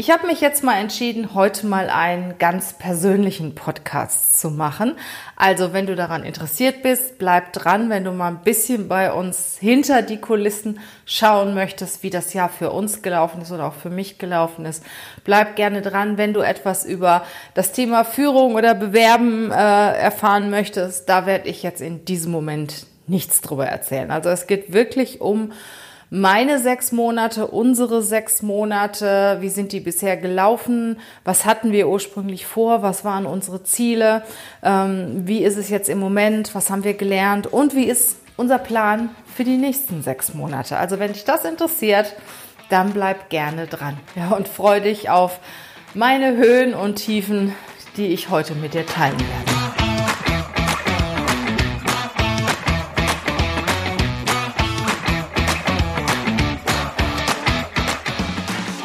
Ich habe mich jetzt mal entschieden, heute mal einen ganz persönlichen Podcast zu machen. Also, wenn du daran interessiert bist, bleib dran, wenn du mal ein bisschen bei uns hinter die Kulissen schauen möchtest, wie das Jahr für uns gelaufen ist oder auch für mich gelaufen ist. Bleib gerne dran, wenn du etwas über das Thema Führung oder Bewerben äh, erfahren möchtest. Da werde ich jetzt in diesem Moment nichts drüber erzählen. Also, es geht wirklich um meine sechs Monate, unsere sechs Monate, wie sind die bisher gelaufen, was hatten wir ursprünglich vor, was waren unsere Ziele, ähm, wie ist es jetzt im Moment, was haben wir gelernt? Und wie ist unser Plan für die nächsten sechs Monate. Also wenn dich das interessiert, dann bleib gerne dran ja, und freu dich auf meine Höhen und Tiefen, die ich heute mit dir teilen werde.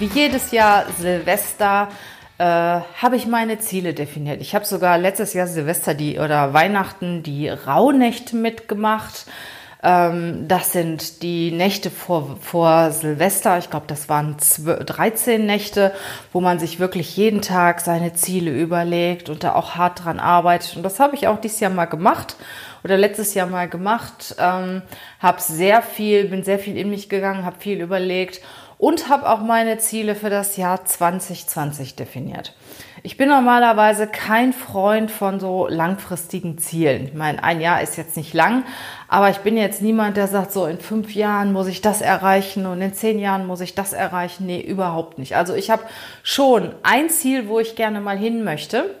Wie jedes Jahr Silvester äh, habe ich meine Ziele definiert. Ich habe sogar letztes Jahr Silvester die oder Weihnachten die Rauhnächte mitgemacht. Ähm, das sind die Nächte vor, vor Silvester. Ich glaube, das waren 12, 13 Nächte, wo man sich wirklich jeden Tag seine Ziele überlegt und da auch hart dran arbeitet. Und das habe ich auch dieses Jahr mal gemacht oder letztes Jahr mal gemacht. Ähm, habe sehr viel, bin sehr viel in mich gegangen, habe viel überlegt und habe auch meine Ziele für das Jahr 2020 definiert. Ich bin normalerweise kein Freund von so langfristigen Zielen. Ich meine, ein Jahr ist jetzt nicht lang, aber ich bin jetzt niemand, der sagt, so in fünf Jahren muss ich das erreichen und in zehn Jahren muss ich das erreichen. Nee, überhaupt nicht. Also ich habe schon ein Ziel, wo ich gerne mal hin möchte.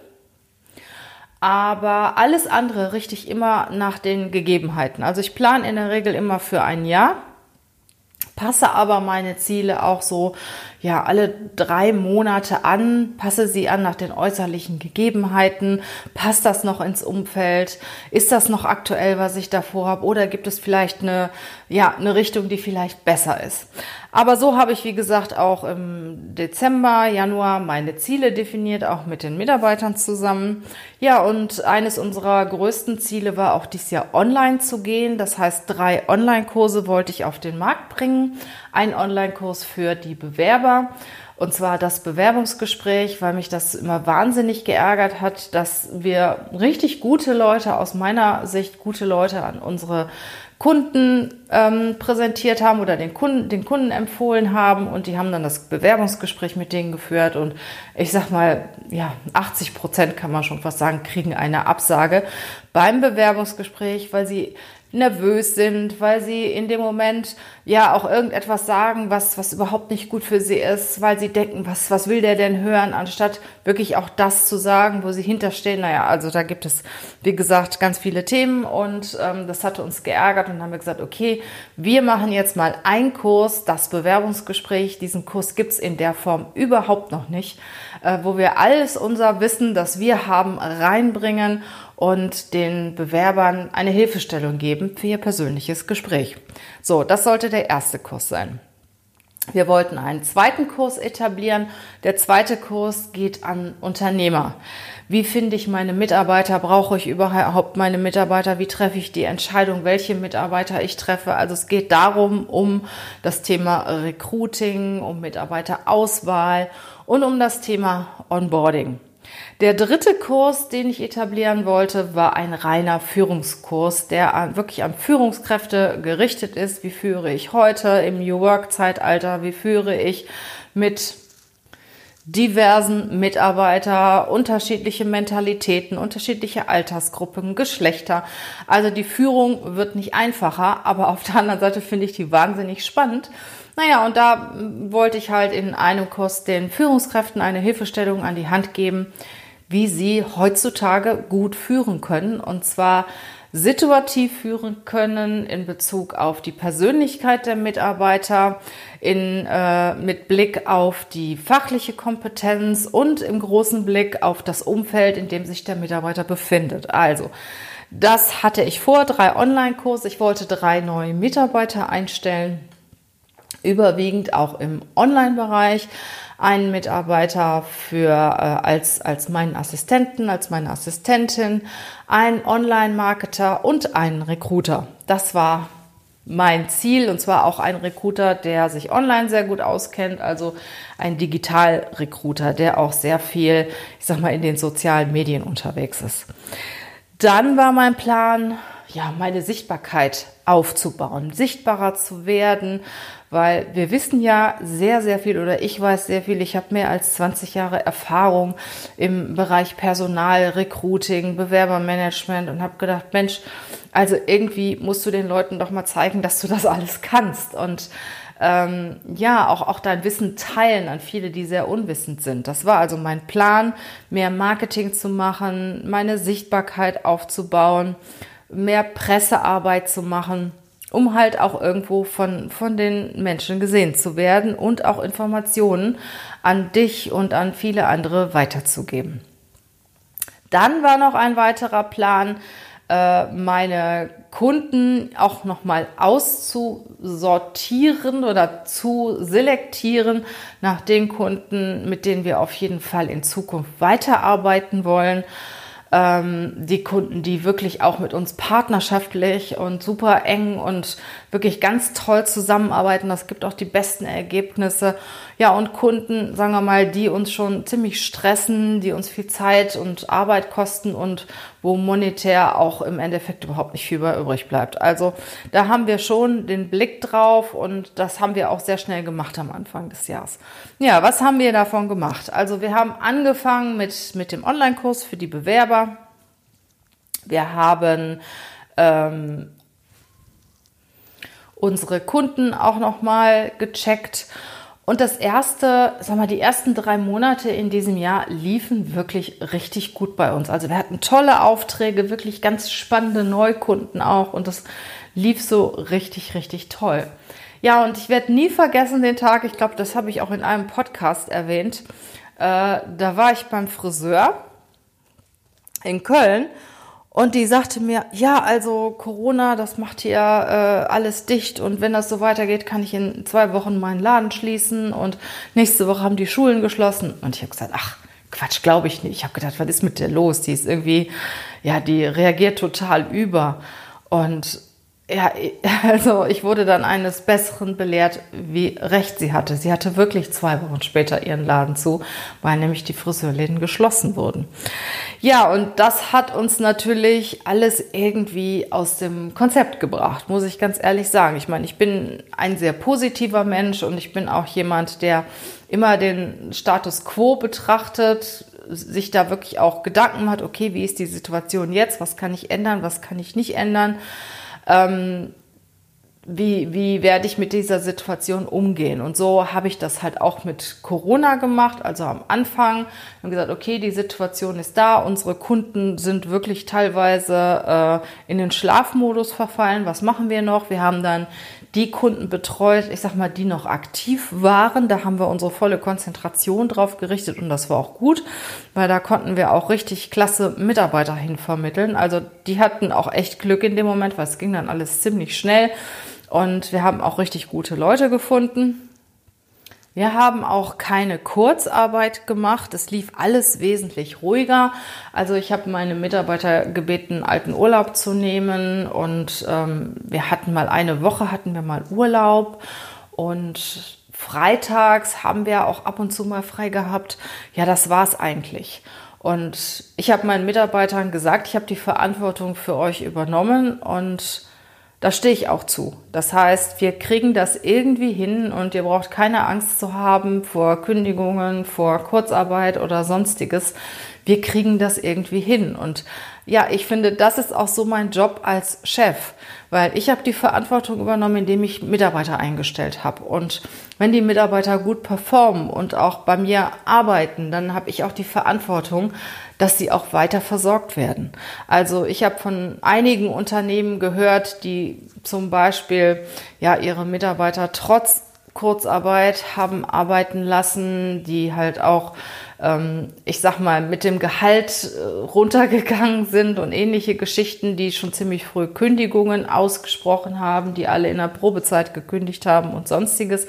Aber alles andere richte ich immer nach den Gegebenheiten. Also ich plane in der Regel immer für ein Jahr passe aber meine Ziele auch so, ja, alle drei Monate an, passe sie an nach den äußerlichen Gegebenheiten, passt das noch ins Umfeld, ist das noch aktuell, was ich davor habe, oder gibt es vielleicht eine, ja, eine Richtung, die vielleicht besser ist. Aber so habe ich, wie gesagt, auch im Dezember, Januar meine Ziele definiert, auch mit den Mitarbeitern zusammen. Ja, und eines unserer größten Ziele war auch dieses Jahr online zu gehen. Das heißt, drei Online-Kurse wollte ich auf den Markt bringen. Ein Online-Kurs für die Bewerber. Und zwar das Bewerbungsgespräch, weil mich das immer wahnsinnig geärgert hat, dass wir richtig gute Leute, aus meiner Sicht gute Leute an unsere Kunden ähm, präsentiert haben oder den Kunden, den Kunden empfohlen haben und die haben dann das Bewerbungsgespräch mit denen geführt und ich sag mal, ja, 80 Prozent kann man schon fast sagen, kriegen eine Absage beim Bewerbungsgespräch, weil sie nervös sind, weil sie in dem Moment ja auch irgendetwas sagen, was, was überhaupt nicht gut für sie ist, weil sie denken, was, was will der denn hören, anstatt wirklich auch das zu sagen, wo sie hinterstehen. Naja, also da gibt es, wie gesagt, ganz viele Themen und ähm, das hatte uns geärgert und haben wir gesagt, okay, wir machen jetzt mal einen Kurs, das Bewerbungsgespräch. Diesen Kurs gibt's in der Form überhaupt noch nicht, äh, wo wir alles unser Wissen, das wir haben, reinbringen und den Bewerbern eine Hilfestellung geben für ihr persönliches Gespräch. So, das sollte der erste Kurs sein. Wir wollten einen zweiten Kurs etablieren. Der zweite Kurs geht an Unternehmer. Wie finde ich meine Mitarbeiter? Brauche ich überhaupt meine Mitarbeiter? Wie treffe ich die Entscheidung, welche Mitarbeiter ich treffe? Also es geht darum, um das Thema Recruiting, um Mitarbeiterauswahl und um das Thema Onboarding. Der dritte Kurs, den ich etablieren wollte, war ein reiner Führungskurs, der wirklich an Führungskräfte gerichtet ist. Wie führe ich heute im New Work Zeitalter? Wie führe ich mit diversen Mitarbeiter, unterschiedliche Mentalitäten, unterschiedliche Altersgruppen, Geschlechter. Also die Führung wird nicht einfacher, aber auf der anderen Seite finde ich die wahnsinnig spannend. Naja, und da wollte ich halt in einem Kurs den Führungskräften eine Hilfestellung an die Hand geben, wie sie heutzutage gut führen können. Und zwar situativ führen können in Bezug auf die Persönlichkeit der Mitarbeiter, in, äh, mit Blick auf die fachliche Kompetenz und im großen Blick auf das Umfeld, in dem sich der Mitarbeiter befindet. Also, das hatte ich vor, drei Online-Kurse. Ich wollte drei neue Mitarbeiter einstellen, überwiegend auch im Online-Bereich einen Mitarbeiter für, äh, als, als meinen Assistenten, als meine Assistentin, einen Online-Marketer und einen Recruiter. Das war mein Ziel und zwar auch ein Recruiter, der sich online sehr gut auskennt, also ein Digital-Recruiter, der auch sehr viel, ich sag mal, in den sozialen Medien unterwegs ist. Dann war mein Plan, ja, meine Sichtbarkeit aufzubauen, sichtbarer zu werden, weil wir wissen ja sehr, sehr viel oder ich weiß sehr viel. Ich habe mehr als 20 Jahre Erfahrung im Bereich Personal, Recruiting, Bewerbermanagement und habe gedacht, Mensch, also irgendwie musst du den Leuten doch mal zeigen, dass du das alles kannst und ähm, ja, auch, auch dein Wissen teilen an viele, die sehr unwissend sind. Das war also mein Plan, mehr Marketing zu machen, meine Sichtbarkeit aufzubauen, mehr Pressearbeit zu machen um halt auch irgendwo von, von den Menschen gesehen zu werden und auch Informationen an dich und an viele andere weiterzugeben. Dann war noch ein weiterer Plan, äh, meine Kunden auch nochmal auszusortieren oder zu selektieren nach den Kunden, mit denen wir auf jeden Fall in Zukunft weiterarbeiten wollen ähm, die Kunden, die wirklich auch mit uns partnerschaftlich und super eng und wirklich ganz toll zusammenarbeiten. Das gibt auch die besten Ergebnisse. Ja, und Kunden, sagen wir mal, die uns schon ziemlich stressen, die uns viel Zeit und Arbeit kosten und wo monetär auch im Endeffekt überhaupt nicht viel mehr übrig bleibt. Also da haben wir schon den Blick drauf und das haben wir auch sehr schnell gemacht am Anfang des Jahres. Ja, was haben wir davon gemacht? Also wir haben angefangen mit, mit dem Online-Kurs für die Bewerber. Wir haben ähm, unsere Kunden auch nochmal gecheckt. Und das erste, sag mal, die ersten drei Monate in diesem Jahr liefen wirklich richtig gut bei uns. Also wir hatten tolle Aufträge, wirklich ganz spannende Neukunden auch und das lief so richtig, richtig toll. Ja, und ich werde nie vergessen den Tag, ich glaube, das habe ich auch in einem Podcast erwähnt. Äh, da war ich beim Friseur in Köln und die sagte mir, ja, also Corona, das macht hier äh, alles dicht und wenn das so weitergeht, kann ich in zwei Wochen meinen Laden schließen und nächste Woche haben die Schulen geschlossen. Und ich habe gesagt, ach, Quatsch, glaube ich nicht. Ich habe gedacht, was ist mit der los? Die ist irgendwie, ja, die reagiert total über. Und ja, also ich wurde dann eines Besseren belehrt, wie recht sie hatte. Sie hatte wirklich zwei Wochen später ihren Laden zu, weil nämlich die Friseurläden geschlossen wurden. Ja, und das hat uns natürlich alles irgendwie aus dem Konzept gebracht, muss ich ganz ehrlich sagen. Ich meine, ich bin ein sehr positiver Mensch und ich bin auch jemand, der immer den Status quo betrachtet, sich da wirklich auch Gedanken hat, okay, wie ist die Situation jetzt? Was kann ich ändern? Was kann ich nicht ändern? Ähm, wie, wie werde ich mit dieser Situation umgehen? Und so habe ich das halt auch mit Corona gemacht. Also am Anfang haben gesagt, okay, die Situation ist da. Unsere Kunden sind wirklich teilweise äh, in den Schlafmodus verfallen. Was machen wir noch? Wir haben dann die Kunden betreut, ich sag mal, die noch aktiv waren. Da haben wir unsere volle Konzentration drauf gerichtet und das war auch gut, weil da konnten wir auch richtig klasse Mitarbeiter hin vermitteln. Also die hatten auch echt Glück in dem Moment, weil es ging dann alles ziemlich schnell und wir haben auch richtig gute Leute gefunden. Wir haben auch keine Kurzarbeit gemacht. Es lief alles wesentlich ruhiger. Also ich habe meine Mitarbeiter gebeten, alten Urlaub zu nehmen und ähm, wir hatten mal eine Woche hatten wir mal Urlaub und freitags haben wir auch ab und zu mal frei gehabt. Ja, das war's eigentlich. Und ich habe meinen Mitarbeitern gesagt, ich habe die Verantwortung für euch übernommen und da stehe ich auch zu. Das heißt, wir kriegen das irgendwie hin und ihr braucht keine Angst zu haben vor Kündigungen, vor Kurzarbeit oder sonstiges. Wir kriegen das irgendwie hin. Und ja, ich finde, das ist auch so mein Job als Chef, weil ich habe die Verantwortung übernommen, indem ich Mitarbeiter eingestellt habe. Und wenn die Mitarbeiter gut performen und auch bei mir arbeiten, dann habe ich auch die Verantwortung, dass sie auch weiter versorgt werden. Also ich habe von einigen Unternehmen gehört, die zum Beispiel ja ihre Mitarbeiter trotz Kurzarbeit haben arbeiten lassen, die halt auch ich sag mal, mit dem Gehalt äh, runtergegangen sind und ähnliche Geschichten, die schon ziemlich früh Kündigungen ausgesprochen haben, die alle in der Probezeit gekündigt haben und sonstiges.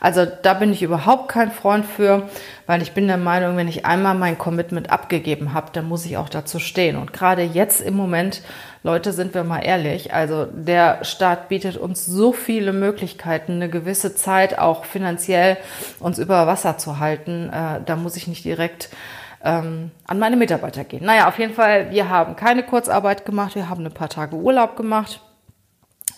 Also da bin ich überhaupt kein Freund für, weil ich bin der Meinung, wenn ich einmal mein Commitment abgegeben habe, dann muss ich auch dazu stehen. Und gerade jetzt im Moment Leute, sind wir mal ehrlich, also der Staat bietet uns so viele Möglichkeiten, eine gewisse Zeit auch finanziell uns über Wasser zu halten. Äh, da muss ich nicht direkt ähm, an meine Mitarbeiter gehen. Naja, auf jeden Fall, wir haben keine Kurzarbeit gemacht, wir haben ein paar Tage Urlaub gemacht.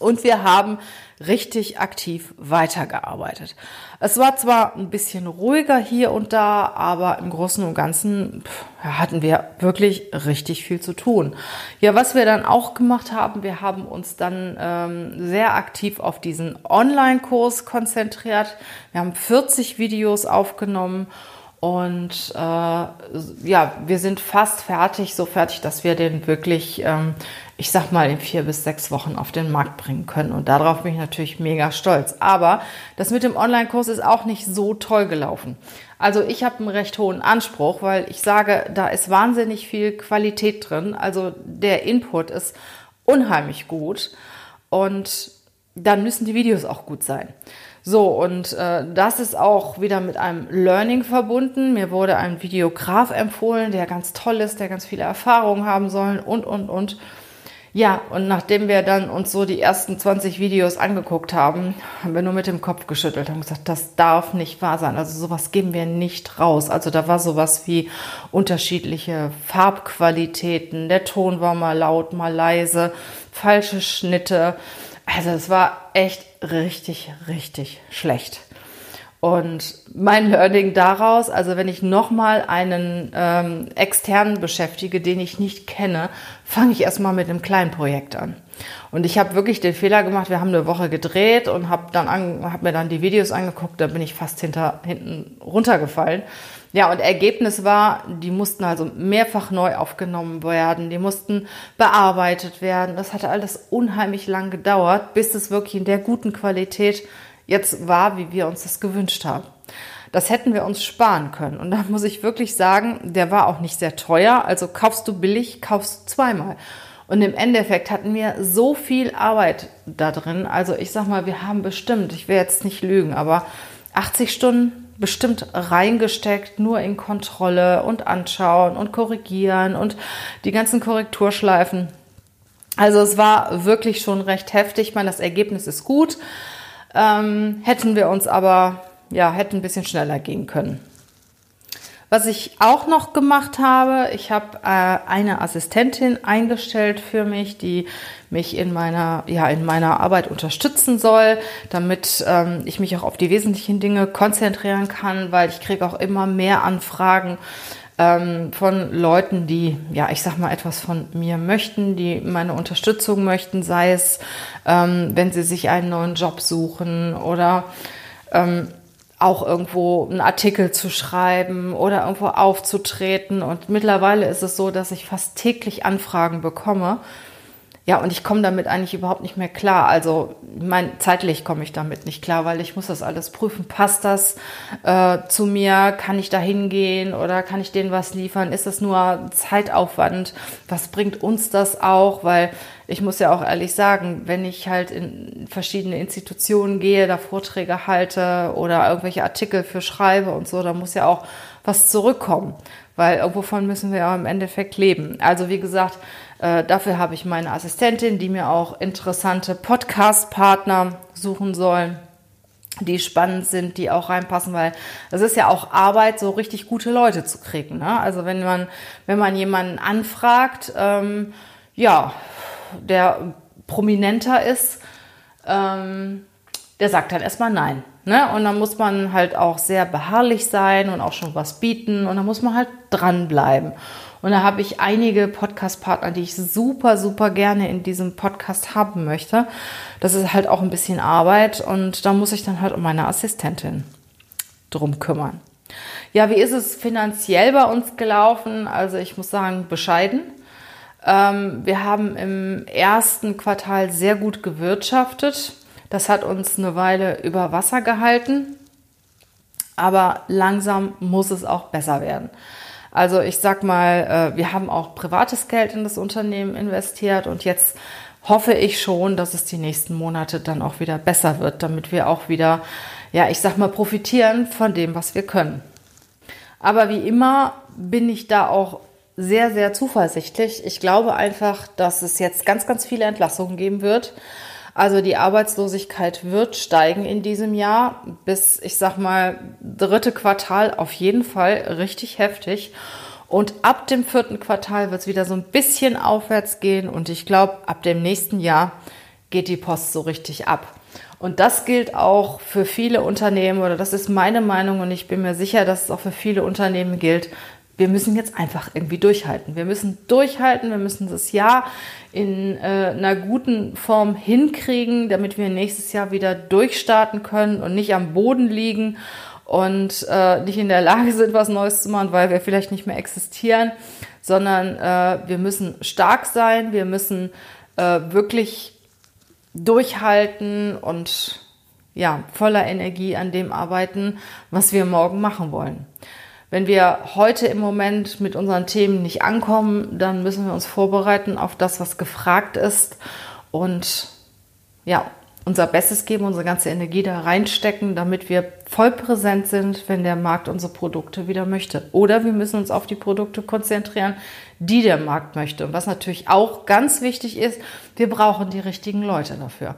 Und wir haben richtig aktiv weitergearbeitet. Es war zwar ein bisschen ruhiger hier und da, aber im Großen und Ganzen hatten wir wirklich richtig viel zu tun. Ja, was wir dann auch gemacht haben, wir haben uns dann ähm, sehr aktiv auf diesen Online-Kurs konzentriert. Wir haben 40 Videos aufgenommen und äh, ja, wir sind fast fertig, so fertig, dass wir den wirklich, ähm, ich sag mal, in vier bis sechs Wochen auf den Markt bringen können. Und darauf bin ich natürlich mega stolz. Aber das mit dem Online-Kurs ist auch nicht so toll gelaufen. Also ich habe einen recht hohen Anspruch, weil ich sage, da ist wahnsinnig viel Qualität drin. Also der Input ist unheimlich gut. Und dann müssen die Videos auch gut sein. So, und äh, das ist auch wieder mit einem Learning verbunden. Mir wurde ein Videograf empfohlen, der ganz toll ist, der ganz viele Erfahrungen haben soll und, und, und. Ja, und nachdem wir dann uns so die ersten 20 Videos angeguckt haben, haben wir nur mit dem Kopf geschüttelt und gesagt, das darf nicht wahr sein. Also sowas geben wir nicht raus. Also da war sowas wie unterschiedliche Farbqualitäten, der Ton war mal laut, mal leise, falsche Schnitte. Also es war echt richtig, richtig schlecht. Und mein Learning daraus, also wenn ich nochmal einen ähm, externen beschäftige, den ich nicht kenne, fange ich erstmal mit einem kleinen Projekt an. Und ich habe wirklich den Fehler gemacht, wir haben eine Woche gedreht und habe hab mir dann die Videos angeguckt, da bin ich fast hinter, hinten runtergefallen. Ja, und Ergebnis war, die mussten also mehrfach neu aufgenommen werden, die mussten bearbeitet werden. Das hatte alles unheimlich lang gedauert, bis es wirklich in der guten Qualität jetzt war, wie wir uns das gewünscht haben. Das hätten wir uns sparen können. Und da muss ich wirklich sagen, der war auch nicht sehr teuer. Also kaufst du billig, kaufst du zweimal. Und im Endeffekt hatten wir so viel Arbeit da drin. Also ich sag mal, wir haben bestimmt, ich will jetzt nicht lügen, aber 80 Stunden bestimmt reingesteckt, nur in Kontrolle und anschauen und korrigieren und die ganzen Korrekturschleifen. Also es war wirklich schon recht heftig. Ich meine, das Ergebnis ist gut. Ähm, hätten wir uns aber, ja, hätten ein bisschen schneller gehen können. Was ich auch noch gemacht habe, ich habe äh, eine Assistentin eingestellt für mich, die mich in meiner, ja, in meiner Arbeit unterstützen soll, damit ähm, ich mich auch auf die wesentlichen Dinge konzentrieren kann, weil ich kriege auch immer mehr Anfragen ähm, von Leuten, die, ja, ich sag mal, etwas von mir möchten, die meine Unterstützung möchten, sei es, ähm, wenn sie sich einen neuen Job suchen oder ähm, auch irgendwo einen Artikel zu schreiben oder irgendwo aufzutreten. Und mittlerweile ist es so, dass ich fast täglich Anfragen bekomme. Ja, und ich komme damit eigentlich überhaupt nicht mehr klar. Also mein, zeitlich komme ich damit nicht klar, weil ich muss das alles prüfen. Passt das äh, zu mir? Kann ich da hingehen oder kann ich denen was liefern? Ist das nur Zeitaufwand? Was bringt uns das auch? Weil ich muss ja auch ehrlich sagen, wenn ich halt in verschiedene Institutionen gehe, da Vorträge halte oder irgendwelche Artikel für schreibe und so, da muss ja auch was zurückkommen, weil irgendwovon müssen wir ja im Endeffekt leben. Also wie gesagt, äh, dafür habe ich meine Assistentin, die mir auch interessante Podcast-Partner suchen sollen die spannend sind, die auch reinpassen, weil es ist ja auch Arbeit, so richtig gute Leute zu kriegen. Ne? Also wenn man, wenn man jemanden anfragt, ähm, ja, der prominenter ist, ähm, der sagt dann erstmal nein. Ne? Und dann muss man halt auch sehr beharrlich sein und auch schon was bieten und dann muss man halt dranbleiben. Und da habe ich einige Podcast-Partner, die ich super, super gerne in diesem Podcast haben möchte. Das ist halt auch ein bisschen Arbeit und da muss ich dann halt um meine Assistentin drum kümmern. Ja, wie ist es finanziell bei uns gelaufen? Also ich muss sagen, bescheiden. Ähm, wir haben im ersten Quartal sehr gut gewirtschaftet. Das hat uns eine Weile über Wasser gehalten. Aber langsam muss es auch besser werden. Also ich sag mal, äh, wir haben auch privates Geld in das Unternehmen investiert und jetzt hoffe ich schon, dass es die nächsten Monate dann auch wieder besser wird, damit wir auch wieder, ja, ich sag mal, profitieren von dem, was wir können. Aber wie immer bin ich da auch sehr, sehr zuversichtlich. Ich glaube einfach, dass es jetzt ganz, ganz viele Entlassungen geben wird. Also die Arbeitslosigkeit wird steigen in diesem Jahr bis, ich sag mal, dritte Quartal auf jeden Fall richtig heftig. Und ab dem vierten Quartal wird es wieder so ein bisschen aufwärts gehen. Und ich glaube, ab dem nächsten Jahr geht die Post so richtig ab. Und das gilt auch für viele Unternehmen oder das ist meine Meinung und ich bin mir sicher, dass es auch für viele Unternehmen gilt. Wir müssen jetzt einfach irgendwie durchhalten. Wir müssen durchhalten, wir müssen das Jahr in äh, einer guten Form hinkriegen, damit wir nächstes Jahr wieder durchstarten können und nicht am Boden liegen und äh, nicht in der Lage sind, was Neues zu machen, weil wir vielleicht nicht mehr existieren, sondern äh, wir müssen stark sein, wir müssen äh, wirklich durchhalten und ja, voller Energie an dem arbeiten, was wir morgen machen wollen. Wenn wir heute im Moment mit unseren Themen nicht ankommen, dann müssen wir uns vorbereiten auf das, was gefragt ist und ja, unser Bestes geben, unsere ganze Energie da reinstecken, damit wir voll präsent sind, wenn der Markt unsere Produkte wieder möchte. Oder wir müssen uns auf die Produkte konzentrieren, die der Markt möchte. Und was natürlich auch ganz wichtig ist, wir brauchen die richtigen Leute dafür.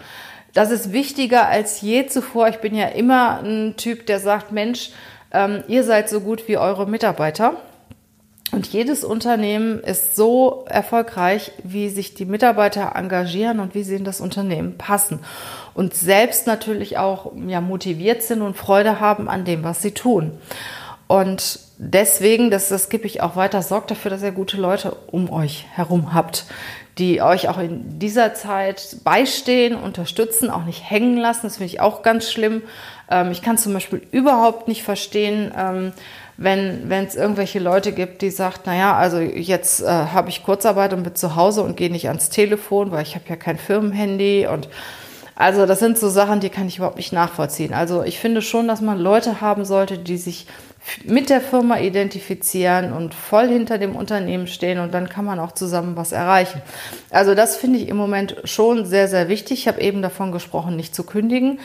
Das ist wichtiger als je zuvor. Ich bin ja immer ein Typ, der sagt, Mensch, ähm, ihr seid so gut wie eure Mitarbeiter. Und jedes Unternehmen ist so erfolgreich, wie sich die Mitarbeiter engagieren und wie sie in das Unternehmen passen. Und selbst natürlich auch ja, motiviert sind und Freude haben an dem, was sie tun. Und deswegen, das, das gebe ich auch weiter, sorgt dafür, dass ihr gute Leute um euch herum habt, die euch auch in dieser Zeit beistehen, unterstützen, auch nicht hängen lassen. Das finde ich auch ganz schlimm. Ähm, ich kann zum Beispiel überhaupt nicht verstehen, ähm, wenn es irgendwelche Leute gibt, die sagt, naja, also jetzt äh, habe ich Kurzarbeit und bin zu Hause und gehe nicht ans Telefon, weil ich habe ja kein Firmenhandy und also das sind so Sachen, die kann ich überhaupt nicht nachvollziehen. Also ich finde schon, dass man Leute haben sollte, die sich mit der Firma identifizieren und voll hinter dem Unternehmen stehen und dann kann man auch zusammen was erreichen. Also das finde ich im Moment schon sehr, sehr wichtig. Ich habe eben davon gesprochen, nicht zu kündigen.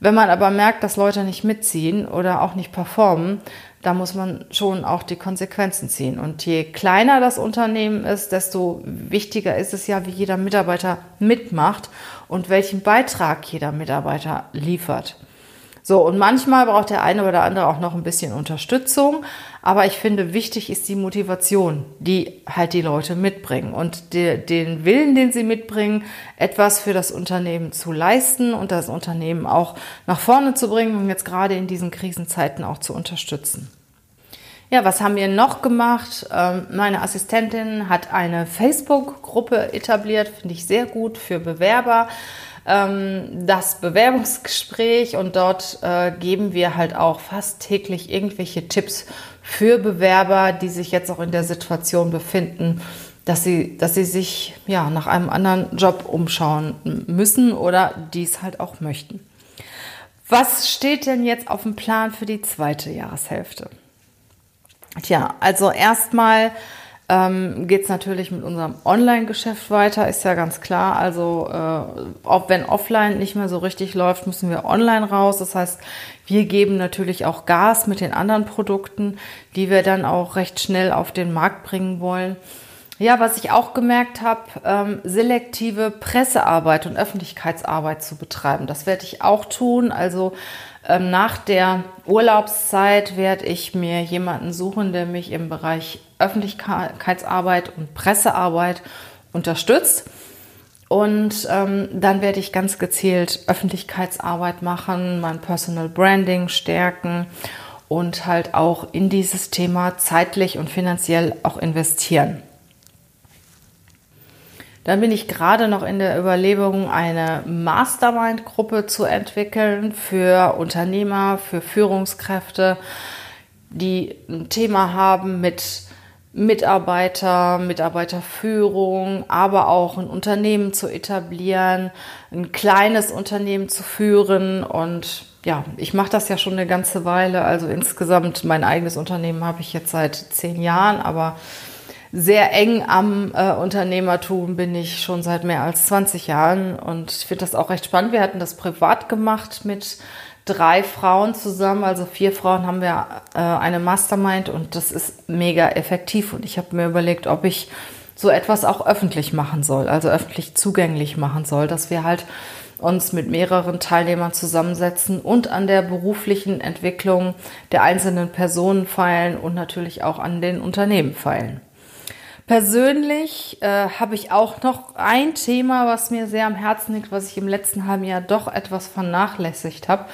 Wenn man aber merkt, dass Leute nicht mitziehen oder auch nicht performen, da muss man schon auch die Konsequenzen ziehen. Und je kleiner das Unternehmen ist, desto wichtiger ist es ja, wie jeder Mitarbeiter mitmacht und welchen Beitrag jeder Mitarbeiter liefert. So, und manchmal braucht der eine oder andere auch noch ein bisschen Unterstützung. Aber ich finde, wichtig ist die Motivation, die halt die Leute mitbringen und die, den Willen, den sie mitbringen, etwas für das Unternehmen zu leisten und das Unternehmen auch nach vorne zu bringen und jetzt gerade in diesen Krisenzeiten auch zu unterstützen. Ja, was haben wir noch gemacht? Ähm, meine Assistentin hat eine Facebook-Gruppe etabliert, finde ich sehr gut für Bewerber ähm, das Bewerbungsgespräch und dort äh, geben wir halt auch fast täglich irgendwelche Tipps für Bewerber, die sich jetzt auch in der Situation befinden, dass sie, dass sie sich ja nach einem anderen Job umschauen müssen oder dies halt auch möchten. Was steht denn jetzt auf dem Plan für die zweite Jahreshälfte? Tja, also erstmal ähm, geht es natürlich mit unserem Online-Geschäft weiter, ist ja ganz klar. Also äh, auch wenn offline nicht mehr so richtig läuft, müssen wir online raus. Das heißt, wir geben natürlich auch Gas mit den anderen Produkten, die wir dann auch recht schnell auf den Markt bringen wollen. Ja, was ich auch gemerkt habe, ähm, selektive Pressearbeit und Öffentlichkeitsarbeit zu betreiben. Das werde ich auch tun. Also ähm, nach der Urlaubszeit werde ich mir jemanden suchen, der mich im Bereich Öffentlichkeitsarbeit und Pressearbeit unterstützt. Und ähm, dann werde ich ganz gezielt Öffentlichkeitsarbeit machen, mein Personal Branding stärken und halt auch in dieses Thema zeitlich und finanziell auch investieren. Dann bin ich gerade noch in der Überlegung, eine Mastermind-Gruppe zu entwickeln für Unternehmer, für Führungskräfte, die ein Thema haben mit Mitarbeiter, Mitarbeiterführung, aber auch ein Unternehmen zu etablieren, ein kleines Unternehmen zu führen. Und ja, ich mache das ja schon eine ganze Weile. Also insgesamt mein eigenes Unternehmen habe ich jetzt seit zehn Jahren, aber sehr eng am äh, Unternehmertum bin ich schon seit mehr als 20 Jahren und ich finde das auch recht spannend. Wir hatten das privat gemacht mit drei Frauen zusammen, also vier Frauen haben wir äh, eine Mastermind und das ist mega effektiv und ich habe mir überlegt, ob ich so etwas auch öffentlich machen soll, also öffentlich zugänglich machen soll, dass wir halt uns mit mehreren Teilnehmern zusammensetzen und an der beruflichen Entwicklung der einzelnen Personen feilen und natürlich auch an den Unternehmen feilen. Persönlich äh, habe ich auch noch ein Thema, was mir sehr am Herzen liegt, was ich im letzten halben Jahr doch etwas vernachlässigt habe.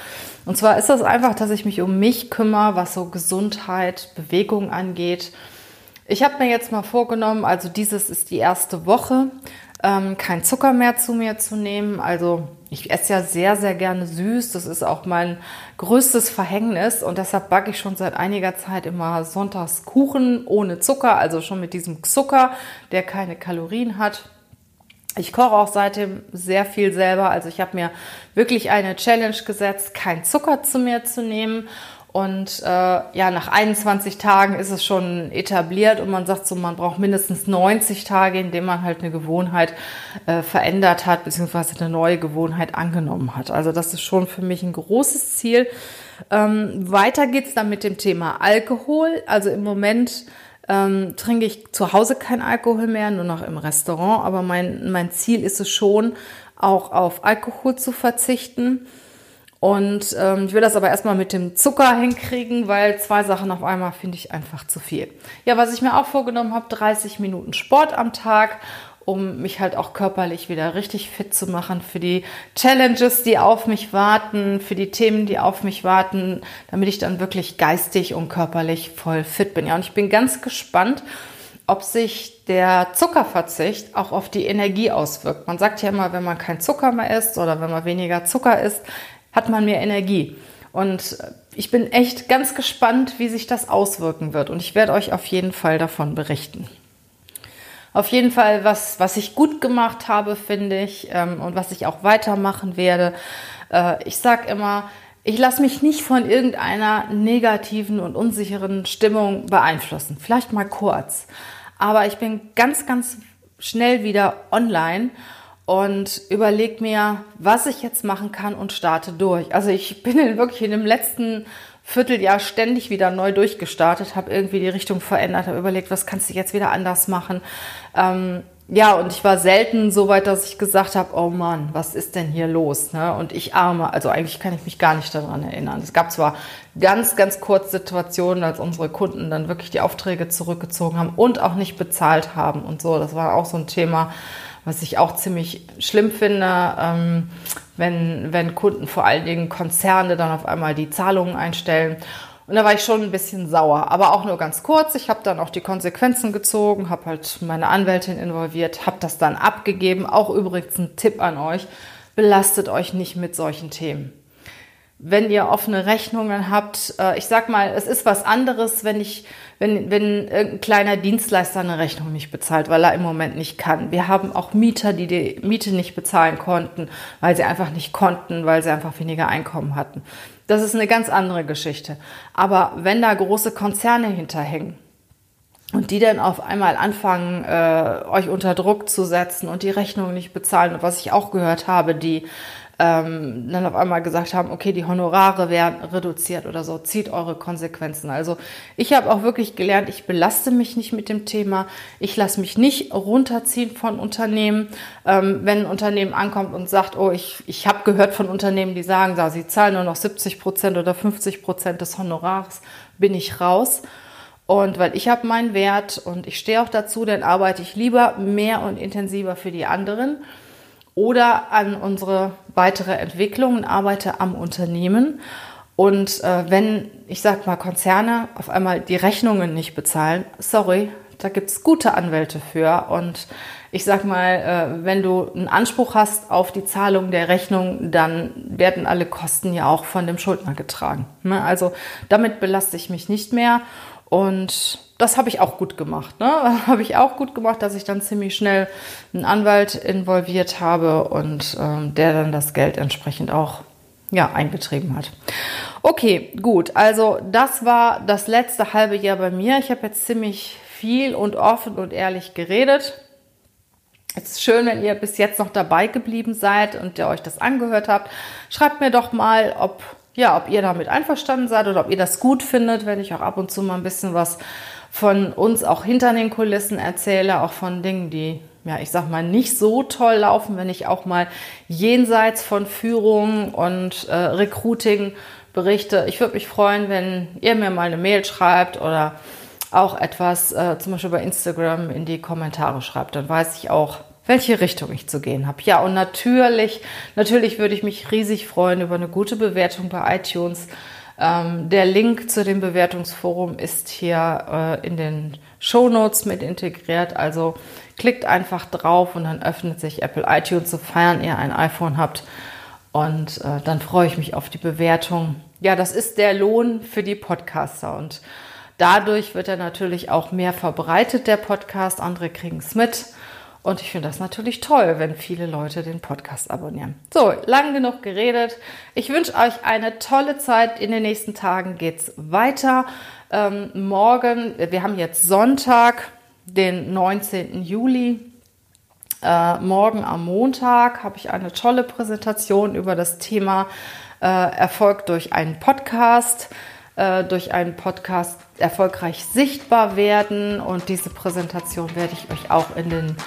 Und zwar ist das einfach, dass ich mich um mich kümmere, was so Gesundheit, Bewegung angeht. Ich habe mir jetzt mal vorgenommen, also dieses ist die erste Woche, ähm, kein Zucker mehr zu mir zu nehmen. Also ich esse ja sehr, sehr gerne süß. Das ist auch mein größtes Verhängnis und deshalb backe ich schon seit einiger Zeit immer sonntags Kuchen ohne Zucker, also schon mit diesem Zucker, der keine Kalorien hat. Ich koche auch seitdem sehr viel selber. Also ich habe mir wirklich eine Challenge gesetzt, kein Zucker zu mir zu nehmen und äh, ja, nach 21 Tagen ist es schon etabliert und man sagt so, man braucht mindestens 90 Tage, in denen man halt eine Gewohnheit äh, verändert hat, beziehungsweise eine neue Gewohnheit angenommen hat. Also das ist schon für mich ein großes Ziel. Ähm, weiter geht's dann mit dem Thema Alkohol. Also im Moment ähm, trinke ich zu Hause kein Alkohol mehr, nur noch im Restaurant. Aber mein, mein Ziel ist es schon, auch auf Alkohol zu verzichten. Und ähm, ich will das aber erstmal mit dem Zucker hinkriegen, weil zwei Sachen auf einmal finde ich einfach zu viel. Ja, was ich mir auch vorgenommen habe, 30 Minuten Sport am Tag, um mich halt auch körperlich wieder richtig fit zu machen für die Challenges, die auf mich warten, für die Themen, die auf mich warten, damit ich dann wirklich geistig und körperlich voll fit bin. Ja, und ich bin ganz gespannt, ob sich der Zuckerverzicht auch auf die Energie auswirkt. Man sagt ja immer, wenn man kein Zucker mehr isst oder wenn man weniger Zucker isst, hat man mehr Energie. Und ich bin echt ganz gespannt, wie sich das auswirken wird. Und ich werde euch auf jeden Fall davon berichten. Auf jeden Fall, was, was ich gut gemacht habe, finde ich, ähm, und was ich auch weitermachen werde. Äh, ich sage immer, ich lasse mich nicht von irgendeiner negativen und unsicheren Stimmung beeinflussen. Vielleicht mal kurz. Aber ich bin ganz, ganz schnell wieder online und überlege mir, was ich jetzt machen kann und starte durch. Also ich bin in wirklich in dem letzten Vierteljahr ständig wieder neu durchgestartet, habe irgendwie die Richtung verändert, habe überlegt, was kannst du jetzt wieder anders machen. Ähm, ja, und ich war selten so weit, dass ich gesagt habe, oh Mann, was ist denn hier los? Ne? Und ich arme, also eigentlich kann ich mich gar nicht daran erinnern. Es gab zwar ganz, ganz kurz Situationen, als unsere Kunden dann wirklich die Aufträge zurückgezogen haben und auch nicht bezahlt haben und so. Das war auch so ein Thema, was ich auch ziemlich schlimm finde, ähm, wenn, wenn Kunden, vor allen Dingen Konzerne, dann auf einmal die Zahlungen einstellen. Und da war ich schon ein bisschen sauer, aber auch nur ganz kurz. Ich habe dann auch die Konsequenzen gezogen, habe halt meine Anwältin involviert, habe das dann abgegeben. Auch übrigens ein Tipp an euch, belastet euch nicht mit solchen Themen wenn ihr offene Rechnungen habt, äh, ich sag mal, es ist was anderes, wenn ich, wenn, wenn irgendein kleiner Dienstleister eine Rechnung nicht bezahlt, weil er im Moment nicht kann. Wir haben auch Mieter, die die Miete nicht bezahlen konnten, weil sie einfach nicht konnten, weil sie einfach weniger Einkommen hatten. Das ist eine ganz andere Geschichte. Aber wenn da große Konzerne hinterhängen, und die dann auf einmal anfangen, äh, euch unter Druck zu setzen und die Rechnung nicht bezahlen. Und was ich auch gehört habe, die ähm, dann auf einmal gesagt haben, okay, die Honorare werden reduziert oder so, zieht eure Konsequenzen. Also ich habe auch wirklich gelernt, ich belaste mich nicht mit dem Thema, ich lasse mich nicht runterziehen von Unternehmen. Ähm, wenn ein Unternehmen ankommt und sagt, oh, ich, ich habe gehört von Unternehmen, die sagen, da, sie zahlen nur noch 70 Prozent oder 50 Prozent des Honorars, bin ich raus. Und weil ich habe meinen Wert und ich stehe auch dazu, dann arbeite ich lieber mehr und intensiver für die anderen oder an unsere weitere Entwicklung und arbeite am Unternehmen. Und äh, wenn, ich sag mal, Konzerne auf einmal die Rechnungen nicht bezahlen, sorry, da gibt's gute Anwälte für. Und ich sag mal, äh, wenn du einen Anspruch hast auf die Zahlung der Rechnung, dann werden alle Kosten ja auch von dem Schuldner getragen. Ne? Also damit belaste ich mich nicht mehr. Und das habe ich auch gut gemacht. Ne? Habe ich auch gut gemacht, dass ich dann ziemlich schnell einen Anwalt involviert habe und ähm, der dann das Geld entsprechend auch ja, eingetrieben hat. Okay, gut. Also das war das letzte halbe Jahr bei mir. Ich habe jetzt ziemlich viel und offen und ehrlich geredet. Es ist schön, wenn ihr bis jetzt noch dabei geblieben seid und ihr euch das angehört habt. Schreibt mir doch mal, ob, ja, ob ihr damit einverstanden seid oder ob ihr das gut findet, wenn ich auch ab und zu mal ein bisschen was von uns auch hinter den Kulissen erzähle, auch von Dingen, die ja, ich sag mal, nicht so toll laufen, wenn ich auch mal jenseits von Führung und äh, Recruiting berichte. Ich würde mich freuen, wenn ihr mir mal eine Mail schreibt oder auch etwas äh, zum Beispiel bei Instagram in die Kommentare schreibt. Dann weiß ich auch, welche Richtung ich zu gehen habe. Ja, und natürlich, natürlich würde ich mich riesig freuen über eine gute Bewertung bei iTunes. Ähm, der Link zu dem Bewertungsforum ist hier äh, in den Show Notes mit integriert. Also klickt einfach drauf und dann öffnet sich Apple iTunes, sofern ihr ein iPhone habt. Und äh, dann freue ich mich auf die Bewertung. Ja, das ist der Lohn für die Podcaster. Und dadurch wird er natürlich auch mehr verbreitet, der Podcast. Andere kriegen es mit. Und ich finde das natürlich toll, wenn viele Leute den Podcast abonnieren. So, lang genug geredet. Ich wünsche euch eine tolle Zeit. In den nächsten Tagen geht's weiter. Ähm, morgen, wir haben jetzt Sonntag, den 19. Juli. Äh, morgen am Montag habe ich eine tolle Präsentation über das Thema äh, Erfolg durch einen Podcast äh, durch einen Podcast erfolgreich sichtbar werden. Und diese Präsentation werde ich euch auch in den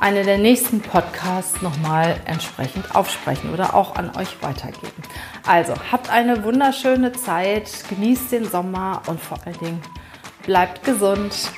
eine der nächsten Podcasts nochmal entsprechend aufsprechen oder auch an euch weitergeben. Also habt eine wunderschöne Zeit, genießt den Sommer und vor allen Dingen bleibt gesund.